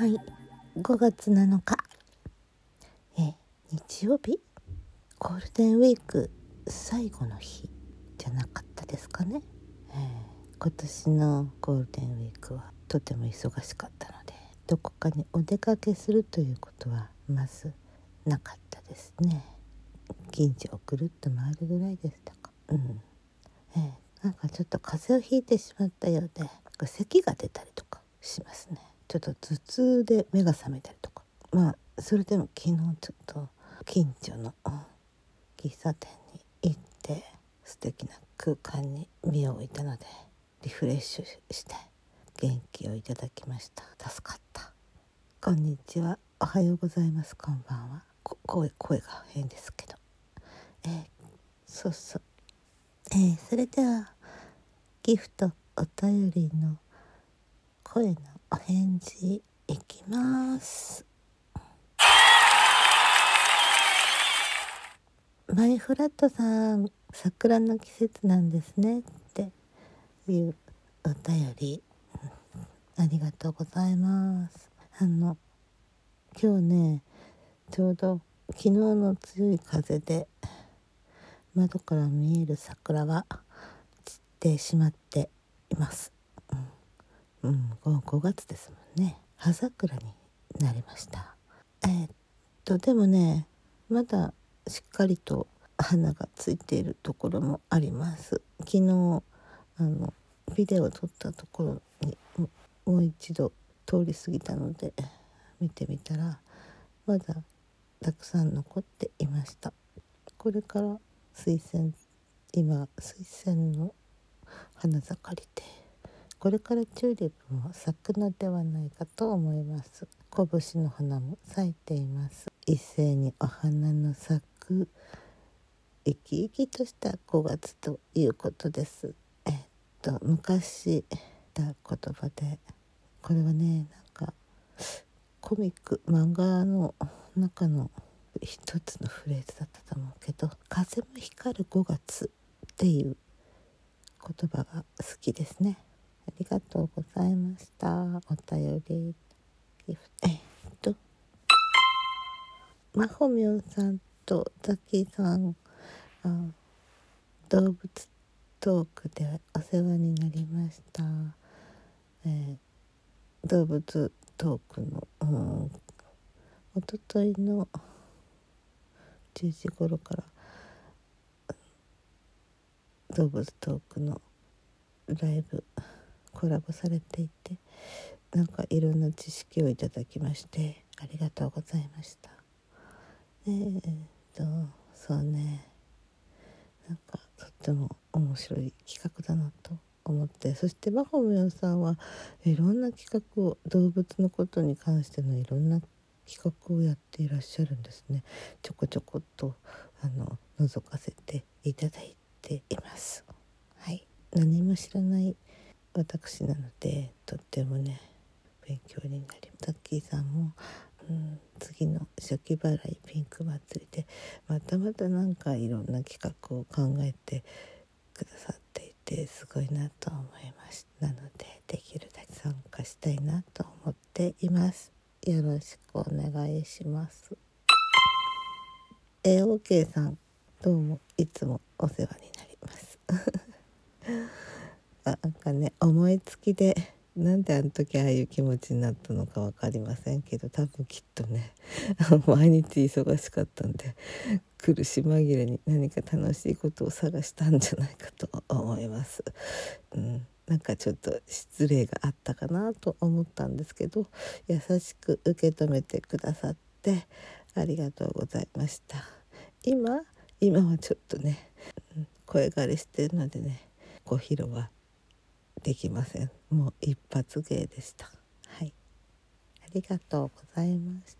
はい。5月7日。え日曜日？ゴールデンウィーク最後の日じゃなかったですかね、えー、今年のゴールデンウィークはとても忙しかったのでどこかにお出かけするということはまずなかったですね。近所をぐるっと回るぐらいでしたか。うん。えー、なんかちょっと風邪をひいてしまったようで咳が出たりとかしますね。ちょっと頭痛で目が覚めたりとか。まあそれでも昨日ちょっと近所の喫茶店に行って素敵な空間に身を置いたのでリフレッシュして元気をいただきました。助かった。こんにちは。おはようございます。こんばんは。声声が変ですけど。えー、そうそう。えー、それではギフトお便りの声のお返事いきます。マイフラットさん桜の季節なんですねっていうお便り。ありがとうございます。あの今日ねちょうど昨日の強い風で窓から見える桜が散ってしまっています。うん、5月ですもんね。葉桜になりました。えー、っとでもねまだしっかりと花がついているところもあります。昨日あのビデオを撮ったところにもう一度通り過ぎたので見てみたらまだたくさん残っていました。これから水仙今水仙の花盛りでこれからチューリップも咲くのではないかと思います。拳の花も咲いています。一斉にお花の咲く。生き生きとした5月ということです。えっと昔た言葉でこれはねなんかコミック漫画の中の一つのフレーズだったと思うけど「風も光る5月」っていう言葉が好きですね。ありがとうございました。お便りギフト。えっと、まほみょんさんとザキさんあ動物トークでお世話になりました。えー、動物トークの、うん、おとといの10時頃から動物トークのライブコラボされていてなんかいろんな知識をいただきましてありがとうございました。えー、っとそうね。なんかとっても面白い企画だなと思ってそしてバホミョンさんはいろんな企画を動物のことに関してのいろんな企画をやっていらっしゃるんですね。ちょこちょこっとあの覗かせていただいています。はい。何も知らない私なのでとってもね勉強になりタッキーさんも、うん、次の初期払いピンク祭りでまたまたなんかいろんな企画を考えてくださっていてすごいなと思いましたなのでできるだけ参加したいなと思っています。よろしくお願いします。AOK さんどうもいつもお世話になります。なんかね思いつきでなんであの時ああいう気持ちになったのか分かりませんけど多分きっとね 毎日忙しかったんで苦し紛れに何か楽しいことを探したんじゃないかと思います。うん、なんかちょっと失礼があったかなと思ったんですけど優しく受け止めてくださってありがとうございました。今今はちょっとね声枯れしてるのでねご披露はできません。もう一発芸でした。はい。ありがとうございます。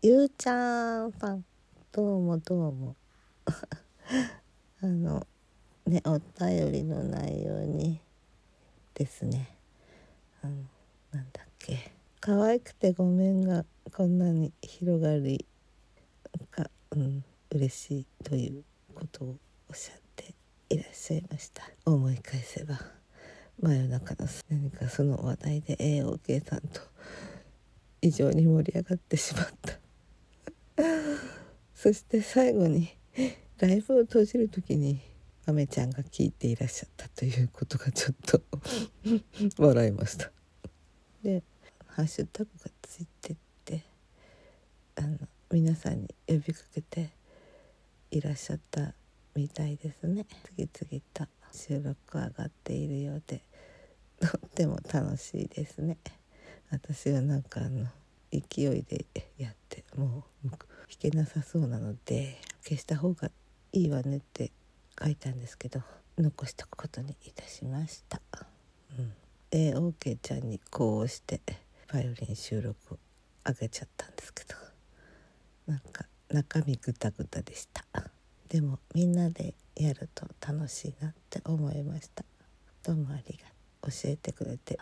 ゆうちゃんさんどうもどうも。あのねお便りの内容にですね。あのなんだっけ。可愛くてごめんがこんなに広がりが、うん、嬉しいということをおっしゃっていらっしゃいました。思い返せば真夜中の何かその話題で AOK さんと異常に盛り上がってしまった。そして最後にライブを閉じる時にまめちゃんが聞いていらっしゃったということがちょっと笑いました。でハッシュタグがついてってあの皆さんに呼びかけていらっしゃったみたいですね。次々と収録上がっているようでとっても楽しいですね。私はなんかあの勢いでやってもう弾けなさそうなので消した方がいいわねって書いたんですけど残したことにいたしました。うん、AOK ちゃんにこうしてバイオリン収録を上げちゃったんですけどなんか中身グタグタでした。でもみんなでやると楽しいなって思いました。どうもありがとう。教えてくれて。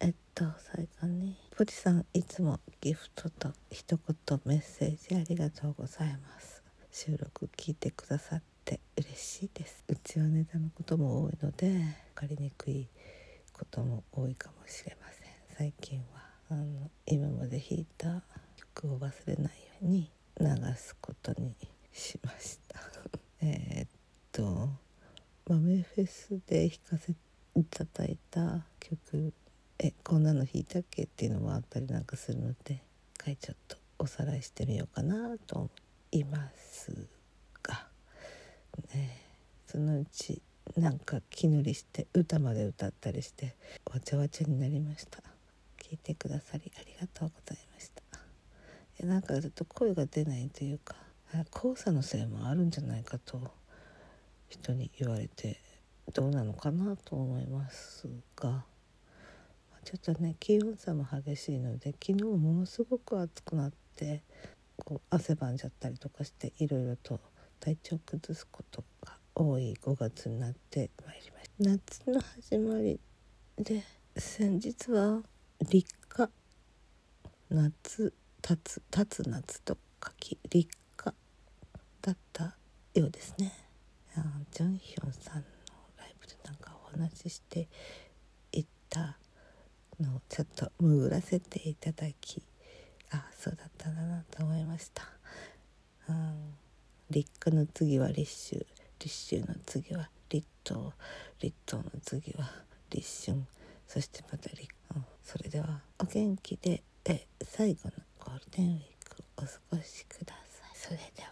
えっと最後にポジさんいつもギフトと一言メッセージありがとうございます。収録聞いてくださって嬉しいです。うちはネタのことも多いので分かりにくいことも多いかもしれません。最近はあの今まで弾いた曲を忘れないように流すことにしました。えっと豆フェスで弾かせいただいた曲。えこんなの弾いたっけっていうのもあったりなんかするので一回ちょっとおさらいしてみようかなと思いますが、ね、そのうちなんか気乗りして歌まで歌ったりしてわちゃわちゃになりました。聞いてくださりありがとうございましたいなんかずっと声が出ないというか黄砂のせいもあるんじゃないかと人に言われてどうなのかなと思いますがちょっとね気温差も激しいので昨日ものすごく暑くなってこう汗ばんじゃったりとかしていろいろと体調崩すことが多い5月になってまいりました。夏の始まりで先日は立夏夏立つ立つ夏と書き立夏だったようですね。ジョンヒョンさんのライブでなんかお話ししていったのをちょっと潜らせていただきあそうだったんだなと思いました、うん、立夏の次は立秋立秋の次は立冬立冬の次は立春そしてまた立夏それではお元気でえ最後のゴールデンウィークお過ごしください。それでは。